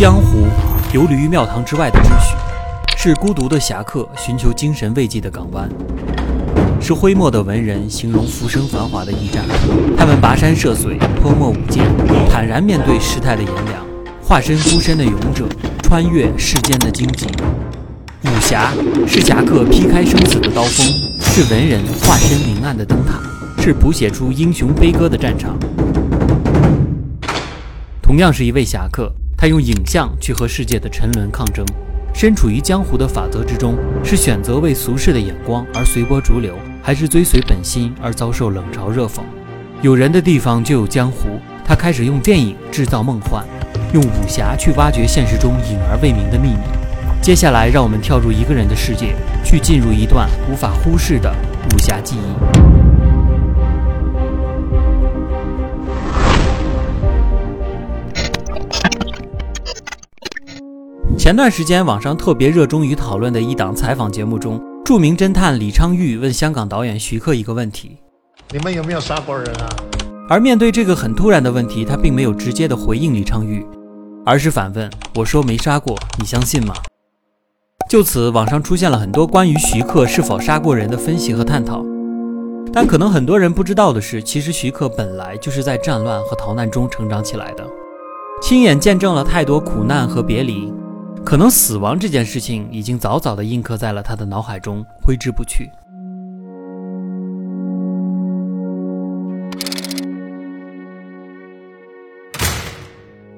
江湖游离于庙堂之外的秩序，是孤独的侠客寻求精神慰藉的港湾，是挥墨的文人形容浮生繁华的驿站。他们跋山涉水，泼墨舞剑，坦然面对世态的炎凉，化身孤身的勇者，穿越世间的荆棘。武侠是侠客劈开生死的刀锋，是文人化身明暗的灯塔，是谱写出英雄悲歌的战场。同样是一位侠客，他用影像去和世界的沉沦抗争。身处于江湖的法则之中，是选择为俗世的眼光而随波逐流，还是追随本心而遭受冷嘲热讽？有人的地方就有江湖。他开始用电影制造梦幻，用武侠去挖掘现实中隐而未明的秘密。接下来，让我们跳入一个人的世界，去进入一段无法忽视的武侠记忆。前段时间，网上特别热衷于讨论的一档采访节目中，著名侦探李昌钰问香港导演徐克一个问题：“你们有没有杀过人啊？”而面对这个很突然的问题，他并没有直接的回应李昌钰，而是反问：“我说没杀过，你相信吗？”就此，网上出现了很多关于徐克是否杀过人的分析和探讨。但可能很多人不知道的是，其实徐克本来就是在战乱和逃难中成长起来的，亲眼见证了太多苦难和别离。可能死亡这件事情已经早早的印刻在了他的脑海中，挥之不去。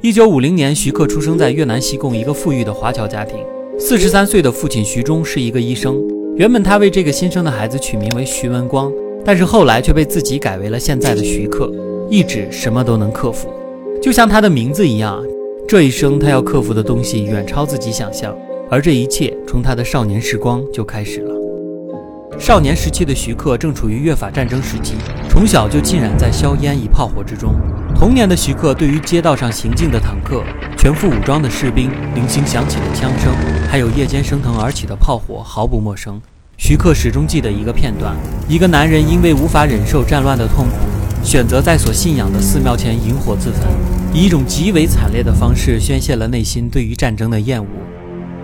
一九五零年，徐克出生在越南西贡一个富裕的华侨家庭。四十三岁的父亲徐忠是一个医生，原本他为这个新生的孩子取名为徐文光，但是后来却被自己改为了现在的徐克，意指什么都能克服，就像他的名字一样。这一生，他要克服的东西远超自己想象，而这一切从他的少年时光就开始了。少年时期的徐克正处于越法战争时期，从小就浸染在硝烟与炮火之中。童年的徐克对于街道上行进的坦克、全副武装的士兵、零星响起的枪声，还有夜间升腾而起的炮火毫不陌生。徐克始终记得一个片段：一个男人因为无法忍受战乱的痛苦，选择在所信仰的寺庙前引火自焚。以一种极为惨烈的方式宣泄了内心对于战争的厌恶，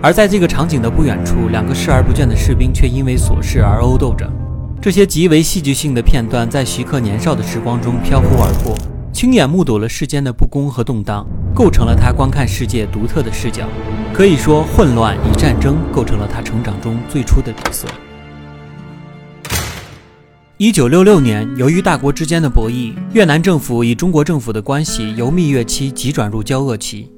而在这个场景的不远处，两个视而不见的士兵却因为琐事而殴斗着。这些极为戏剧性的片段在徐克年少的时光中飘忽而过，亲眼目睹了世间的不公和动荡，构成了他观看世界独特的视角。可以说，混乱与战争构成了他成长中最初的底色。一九六六年，由于大国之间的博弈，越南政府与中国政府的关系由蜜月期急转入交恶期。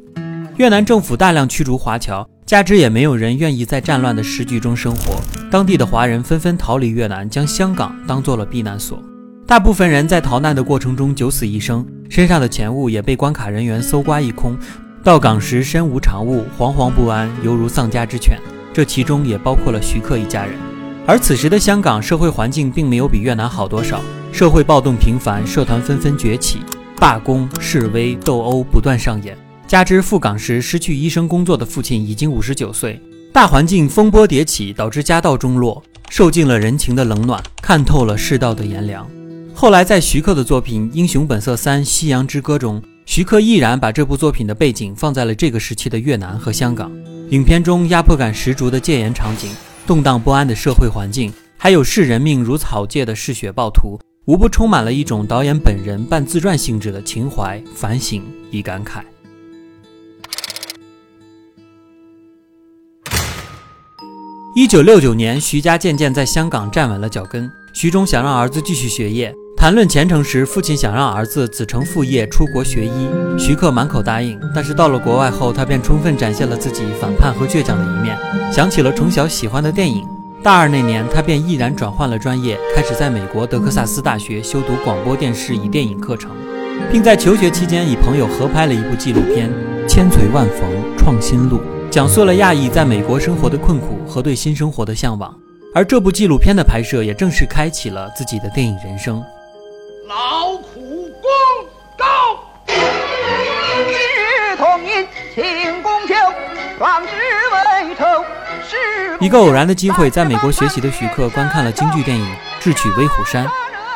越南政府大量驱逐华侨，加之也没有人愿意在战乱的时局中生活，当地的华人纷纷逃离越南，将香港当做了避难所。大部分人在逃难的过程中九死一生，身上的钱物也被关卡人员搜刮一空。到港时身无长物，惶惶不安，犹如丧家之犬。这其中也包括了徐克一家人。而此时的香港社会环境并没有比越南好多少，社会暴动频繁，社团纷纷崛起，罢工、示威、斗殴不断上演。加之赴港时失去医生工作的父亲已经五十九岁，大环境风波迭起，导致家道中落，受尽了人情的冷暖，看透了世道的炎凉。后来在徐克的作品《英雄本色三：夕阳之歌》中，徐克毅然把这部作品的背景放在了这个时期的越南和香港。影片中压迫感十足的戒严场景。动荡不安的社会环境，还有视人命如草芥的嗜血暴徒，无不充满了一种导演本人半自传性质的情怀、反省与感慨。一九六九年，徐家渐渐在香港站稳了脚跟。徐忠想让儿子继续学业，谈论前程时，父亲想让儿子子承父业出国学医，徐克满口答应。但是到了国外后，他便充分展现了自己反叛和倔强的一面。想起了从小喜欢的电影，大二那年，他便毅然转换了专业，开始在美国德克萨斯大学修读广播电视与电影课程，并在求学期间与朋友合拍了一部纪录片《千锤万缝创新路》，讲述了亚裔在美国生活的困苦和对新生活的向往。而这部纪录片的拍摄，也正式开启了自己的电影人生。劳苦功高，日同饮，庆功酒，壮志未酬。一个偶然的机会，在美国学习的徐克观看了京剧电影《智取威虎山》，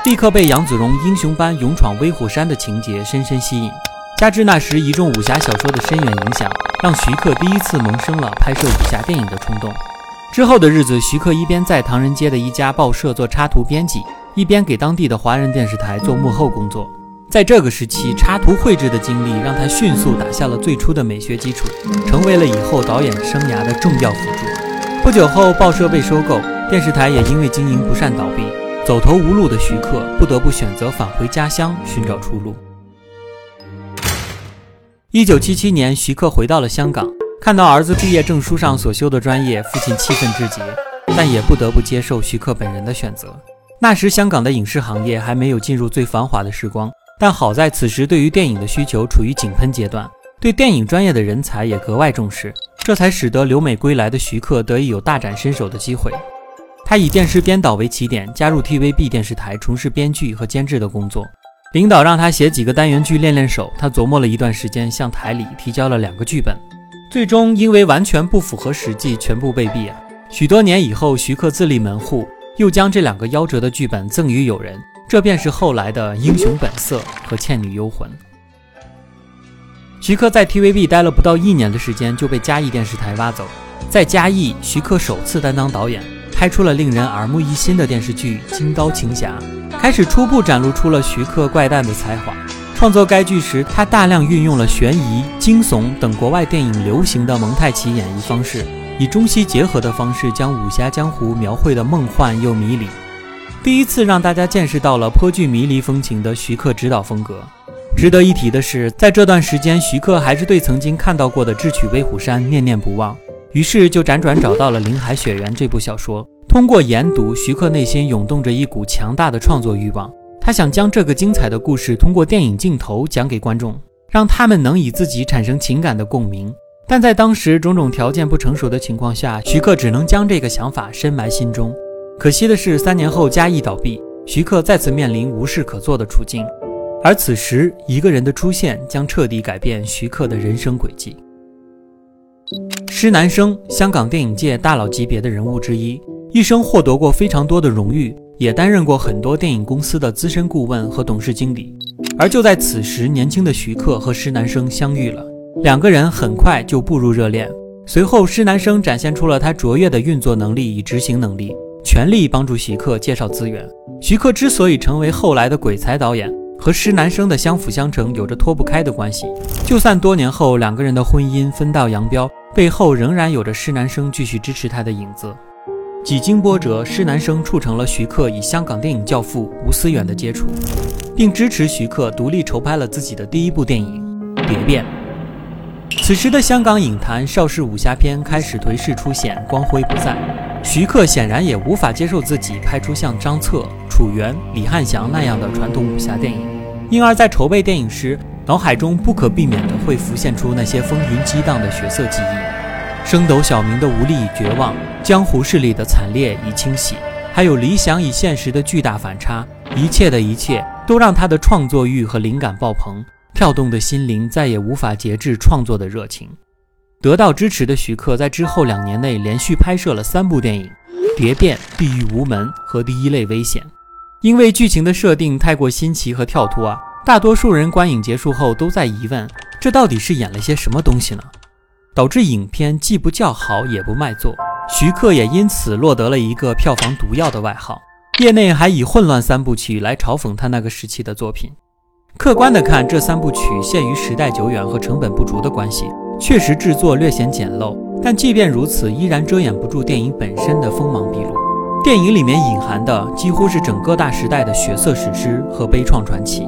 立刻被杨子荣英雄般勇闯威虎山的情节深深吸引。加之那时一众武侠小说的深远影响，让徐克第一次萌生了拍摄武侠电影的冲动。之后的日子，徐克一边在唐人街的一家报社做插图编辑，一边给当地的华人电视台做幕后工作。在这个时期，插图绘制的经历让他迅速打下了最初的美学基础，成为了以后导演生涯的重要辅助。不久后，报社被收购，电视台也因为经营不善倒闭，走投无路的徐克不得不选择返回家乡寻找出路。一九七七年，徐克回到了香港，看到儿子毕业证书上所修的专业，父亲气愤至极，但也不得不接受徐克本人的选择。那时，香港的影视行业还没有进入最繁华的时光。但好在此时，对于电影的需求处于井喷阶段，对电影专业的人才也格外重视，这才使得留美归来的徐克得以有大展身手的机会。他以电视编导为起点，加入 TVB 电视台从事编剧和监制的工作。领导让他写几个单元剧练练手，他琢磨了一段时间，向台里提交了两个剧本，最终因为完全不符合实际，全部被毙。许多年以后，徐克自立门户，又将这两个夭折的剧本赠予友人。这便是后来的《英雄本色》和《倩女幽魂》。徐克在 TVB 待了不到一年的时间，就被嘉义电视台挖走。在嘉义，徐克首次担当导演，拍出了令人耳目一新的电视剧《金刀情侠》，开始初步展露出了徐克怪诞的才华。创作该剧时，他大量运用了悬疑、惊悚等国外电影流行的蒙太奇演绎方式，以中西结合的方式，将武侠江湖描绘的梦幻又迷离。第一次让大家见识到了颇具迷离风情的徐克指导风格。值得一提的是，在这段时间，徐克还是对曾经看到过的《智取威虎山》念念不忘，于是就辗转找到了《林海雪原》这部小说。通过研读，徐克内心涌动着一股强大的创作欲望，他想将这个精彩的故事通过电影镜头讲给观众，让他们能以自己产生情感的共鸣。但在当时种种条件不成熟的情况下，徐克只能将这个想法深埋心中。可惜的是，三年后嘉义倒闭，徐克再次面临无事可做的处境。而此时，一个人的出现将彻底改变徐克的人生轨迹。施南生，香港电影界大佬级别的人物之一，一生获得过非常多的荣誉，也担任过很多电影公司的资深顾问和董事经理。而就在此时，年轻的徐克和施南生相遇了，两个人很快就步入热恋。随后，施南生展现出了他卓越的运作能力与执行能力。全力帮助徐克介绍资源。徐克之所以成为后来的鬼才导演，和施南生的相辅相成有着脱不开的关系。就算多年后两个人的婚姻分道扬镳，背后仍然有着施南生继续支持他的影子。几经波折，施南生促成了徐克与香港电影教父吴思远的接触，并支持徐克独立筹拍了自己的第一部电影《蝶变》。此时的香港影坛邵氏武侠片开始颓势出现，光辉不再。徐克显然也无法接受自己拍出像张彻、楚原、李汉祥那样的传统武侠电影，因而，在筹备电影时，脑海中不可避免的会浮现出那些风云激荡的血色记忆：升斗小民的无力与绝望，江湖势力的惨烈与清洗，还有理想与现实的巨大反差。一切的一切，都让他的创作欲和灵感爆棚，跳动的心灵再也无法节制创作的热情。得到支持的徐克在之后两年内连续拍摄了三部电影，《蝶变》《地狱无门》和《第一类危险》。因为剧情的设定太过新奇和跳脱啊，大多数人观影结束后都在疑问：这到底是演了些什么东西呢？导致影片既不叫好也不卖座。徐克也因此落得了一个票房毒药的外号。业内还以“混乱三部曲”来嘲讽他那个时期的作品。客观的看，这三部曲限于时代久远和成本不足的关系。确实制作略显简陋，但即便如此，依然遮掩不住电影本身的锋芒毕露。电影里面隐含的几乎是整个大时代的血色史诗和悲怆传奇。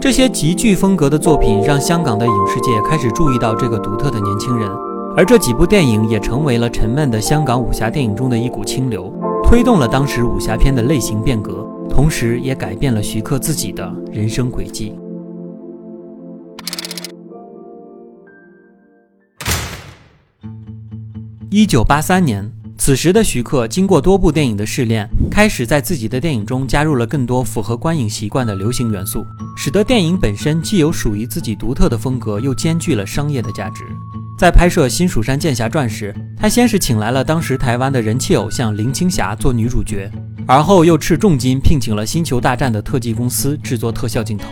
这些极具风格的作品让香港的影视界开始注意到这个独特的年轻人，而这几部电影也成为了沉闷的香港武侠电影中的一股清流，推动了当时武侠片的类型变革，同时也改变了徐克自己的人生轨迹。一九八三年，此时的徐克经过多部电影的试炼，开始在自己的电影中加入了更多符合观影习惯的流行元素，使得电影本身既有属于自己独特的风格，又兼具了商业的价值。在拍摄《新蜀山剑侠传》时，他先是请来了当时台湾的人气偶像林青霞做女主角，而后又斥重金聘请了《星球大战》的特技公司制作特效镜头。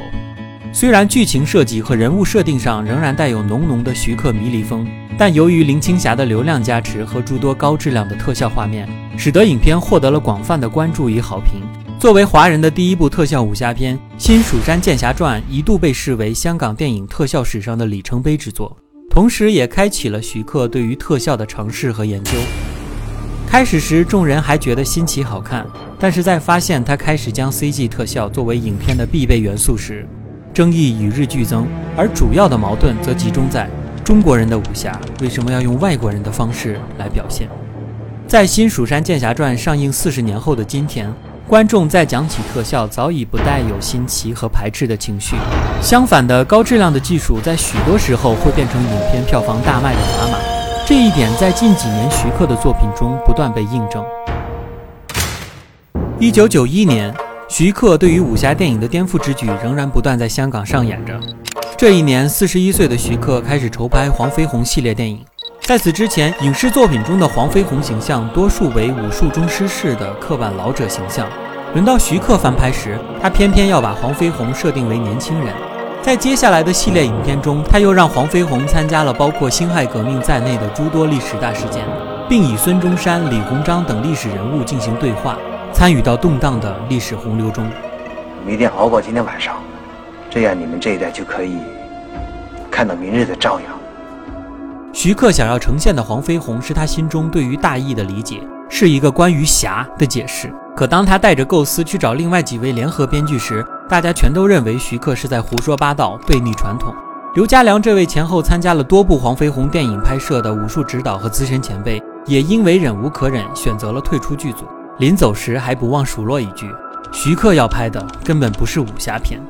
虽然剧情设计和人物设定上仍然带有浓浓的徐克迷离风，但由于林青霞的流量加持和诸多高质量的特效画面，使得影片获得了广泛的关注与好评。作为华人的第一部特效武侠片，《新蜀山剑侠传》一度被视为香港电影特效史上的里程碑之作，同时也开启了徐克对于特效的尝试和研究。开始时，众人还觉得新奇好看，但是在发现他开始将 CG 特效作为影片的必备元素时，争议与日俱增，而主要的矛盾则集中在中国人的武侠为什么要用外国人的方式来表现。在《新蜀山剑侠传》上映四十年后的今天，观众在讲起特效早已不带有新奇和排斥的情绪。相反的，高质量的技术在许多时候会变成影片票房大卖的砝码。这一点在近几年徐克的作品中不断被印证。一九九一年。徐克对于武侠电影的颠覆之举仍然不断在香港上演着。这一年，四十一岁的徐克开始筹拍黄飞鸿系列电影。在此之前，影视作品中的黄飞鸿形象多数为武术中失势的刻板老者形象。轮到徐克翻拍时，他偏偏要把黄飞鸿设定为年轻人。在接下来的系列影片中，他又让黄飞鸿参加了包括辛亥革命在内的诸多历史大事件，并以孙中山、李鸿章等历史人物进行对话。参与到动荡的历史洪流中，我们一定熬过今天晚上，这样你们这一代就可以看到明日的朝阳。徐克想要呈现的黄飞鸿是他心中对于大义的理解，是一个关于侠的解释。可当他带着构思去找另外几位联合编剧时，大家全都认为徐克是在胡说八道，背逆传统。刘家良这位前后参加了多部黄飞鸿电影拍摄的武术指导和资深前辈，也因为忍无可忍，选择了退出剧组。临走时还不忘数落一句：“徐克要拍的根本不是武侠片。”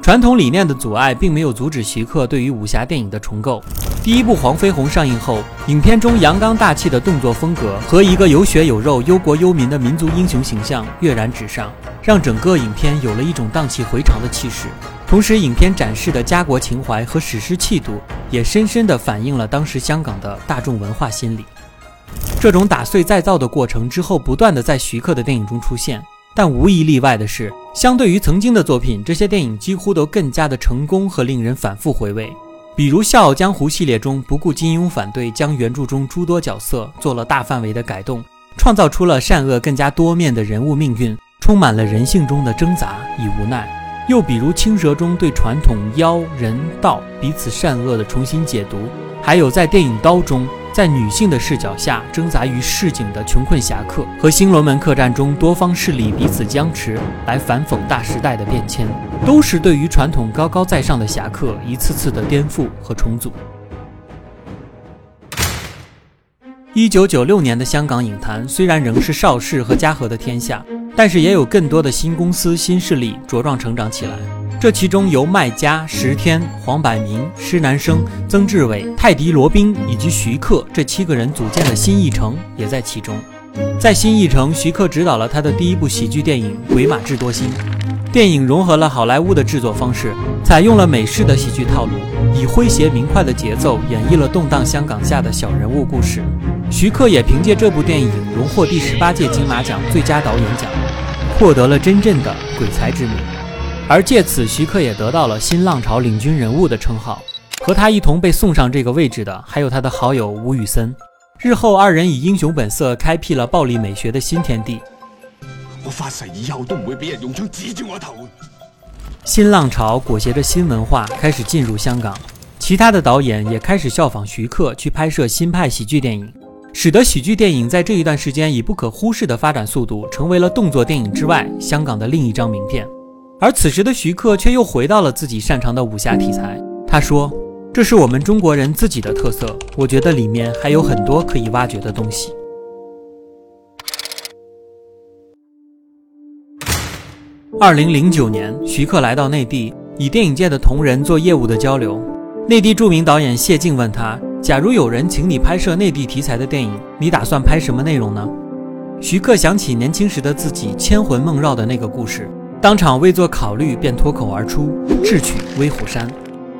传统理念的阻碍并没有阻止徐克对于武侠电影的重构。第一部《黄飞鸿》上映后，影片中阳刚大气的动作风格和一个有血有肉、忧国忧民的民族英雄形象跃然纸上，让整个影片有了一种荡气回肠的气势。同时，影片展示的家国情怀和史诗气度也深深地反映了当时香港的大众文化心理。这种打碎再造的过程之后，不断的在徐克的电影中出现，但无一例外的是，相对于曾经的作品，这些电影几乎都更加的成功和令人反复回味。比如《笑傲江湖》系列中，不顾金庸反对，将原著中诸多角色做了大范围的改动，创造出了善恶更加多面的人物命运，充满了人性中的挣扎与无奈。又比如《青蛇》中对传统妖人道彼此善恶的重新解读，还有在电影《刀》中。在女性的视角下挣扎于市井的穷困侠客，和新龙门客栈中多方势力彼此僵持，来反讽大时代的变迁，都是对于传统高高在上的侠客一次次的颠覆和重组。一九九六年的香港影坛虽然仍是邵氏和嘉禾的天下，但是也有更多的新公司、新势力茁壮成长起来。这其中，由麦家、石天、黄百鸣、施南生、曾志伟、泰迪罗宾以及徐克这七个人组建的新艺城也在其中。在新艺城，徐克执导了他的第一部喜剧电影《鬼马智多星》。电影融合了好莱坞的制作方式，采用了美式的喜剧套路，以诙谐明快的节奏演绎了动荡香港下的小人物故事。徐克也凭借这部电影荣获第十八届金马奖最佳导演奖，获得了真正的鬼才之名。而借此，徐克也得到了新浪潮领军人物的称号。和他一同被送上这个位置的，还有他的好友吴宇森。日后，二人以《英雄本色》开辟了暴力美学的新天地。我发誓以后都唔会俾人用枪指住我头。新浪潮裹挟着新文化开始进入香港，其他的导演也开始效仿徐克去拍摄新派喜剧电影，使得喜剧电影在这一段时间以不可忽视的发展速度，成为了动作电影之外香港的另一张名片。而此时的徐克却又回到了自己擅长的武侠题材。他说：“这是我们中国人自己的特色，我觉得里面还有很多可以挖掘的东西。”二零零九年，徐克来到内地，以电影界的同仁做业务的交流。内地著名导演谢晋问他：“假如有人请你拍摄内地题材的电影，你打算拍什么内容呢？”徐克想起年轻时的自己千魂梦绕的那个故事。当场未做考虑，便脱口而出《智取威虎山》。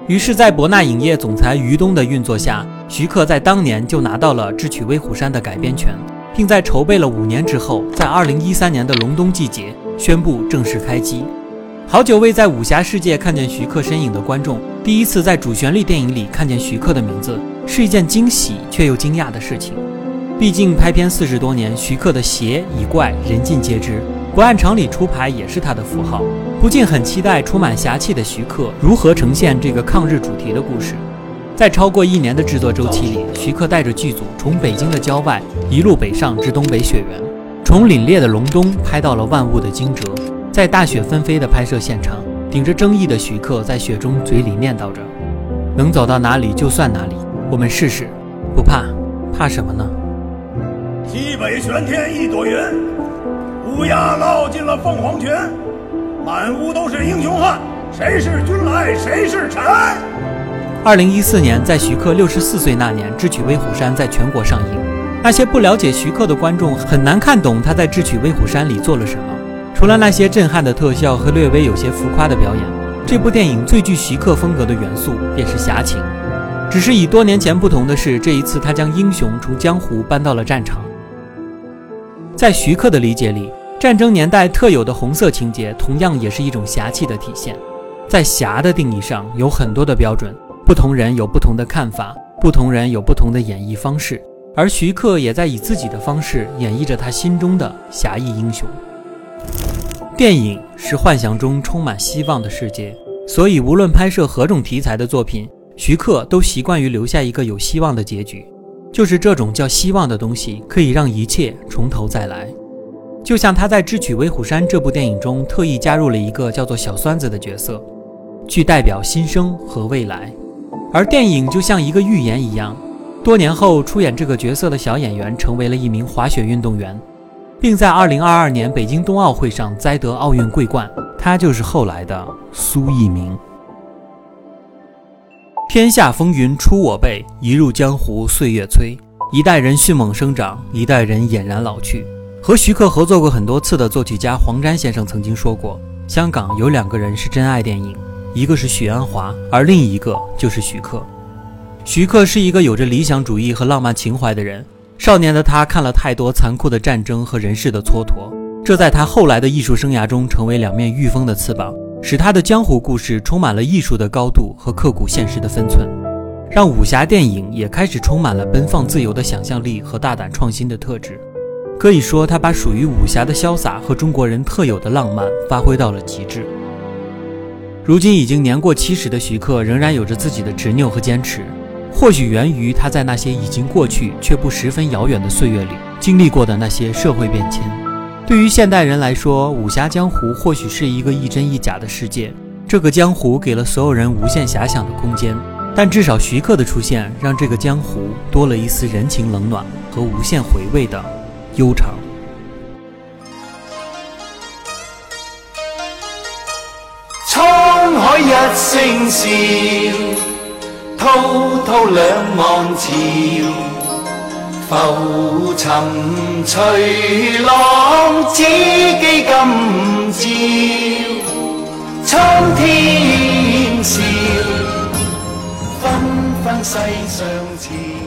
于是，在博纳影业总裁于东的运作下，徐克在当年就拿到了《智取威虎山》的改编权，并在筹备了五年之后，在二零一三年的隆冬季节宣布正式开机。好久未在武侠世界看见徐克身影的观众，第一次在主旋律电影里看见徐克的名字，是一件惊喜却又惊讶的事情。毕竟拍片四十多年，徐克的邪以怪人尽皆知，不按常理出牌也是他的符号。不禁很期待充满侠气的徐克如何呈现这个抗日主题的故事。在超过一年的制作周期里，徐克带着剧组从北京的郊外一路北上至东北雪原，从凛冽的隆冬拍到了万物的惊蛰。在大雪纷飞的拍摄现场，顶着争议的徐克在雪中嘴里念叨着：“能走到哪里就算哪里，我们试试，不怕，怕什么呢？”西北玄天一朵云，乌鸦落进了凤凰泉，满屋都是英雄汉，谁是君来谁是臣？二零一四年，在徐克六十四岁那年，《智取威虎山》在全国上映。那些不了解徐克的观众很难看懂他在《智取威虎山》里做了什么。除了那些震撼的特效和略微有些浮夸的表演，这部电影最具徐克风格的元素便是侠情。只是与多年前不同的是，这一次他将英雄从江湖搬到了战场。在徐克的理解里，战争年代特有的红色情节，同样也是一种侠气的体现。在侠的定义上有很多的标准，不同人有不同的看法，不同人有不同的演绎方式，而徐克也在以自己的方式演绎着他心中的侠义英雄。电影是幻想中充满希望的世界，所以无论拍摄何种题材的作品，徐克都习惯于留下一个有希望的结局。就是这种叫希望的东西，可以让一切从头再来。就像他在《智取威虎山》这部电影中，特意加入了一个叫做小酸子的角色，去代表新生和未来。而电影就像一个预言一样，多年后出演这个角色的小演员成为了一名滑雪运动员。并在2022年北京冬奥会上摘得奥运桂冠，他就是后来的苏翊鸣。天下风云出我辈，一入江湖岁月催。一代人迅猛生长，一代人俨然老去。和徐克合作过很多次的作曲家黄沾先生曾经说过，香港有两个人是真爱电影，一个是许鞍华，而另一个就是徐克。徐克是一个有着理想主义和浪漫情怀的人。少年的他看了太多残酷的战争和人世的蹉跎，这在他后来的艺术生涯中成为两面御风的翅膀，使他的江湖故事充满了艺术的高度和刻骨现实的分寸，让武侠电影也开始充满了奔放自由的想象力和大胆创新的特质。可以说，他把属于武侠的潇洒和中国人特有的浪漫发挥到了极致。如今已经年过七十的徐克，仍然有着自己的执拗和坚持。或许源于他在那些已经过去却不十分遥远的岁月里经历过的那些社会变迁。对于现代人来说，武侠江湖或许是一个亦真亦假的世界，这个江湖给了所有人无限遐想的空间。但至少徐克的出现，让这个江湖多了一丝人情冷暖和无限回味的悠长。沧海一声笑。滔滔两岸潮，浮沉随浪，只记今朝。苍天笑，纷纷世上潮。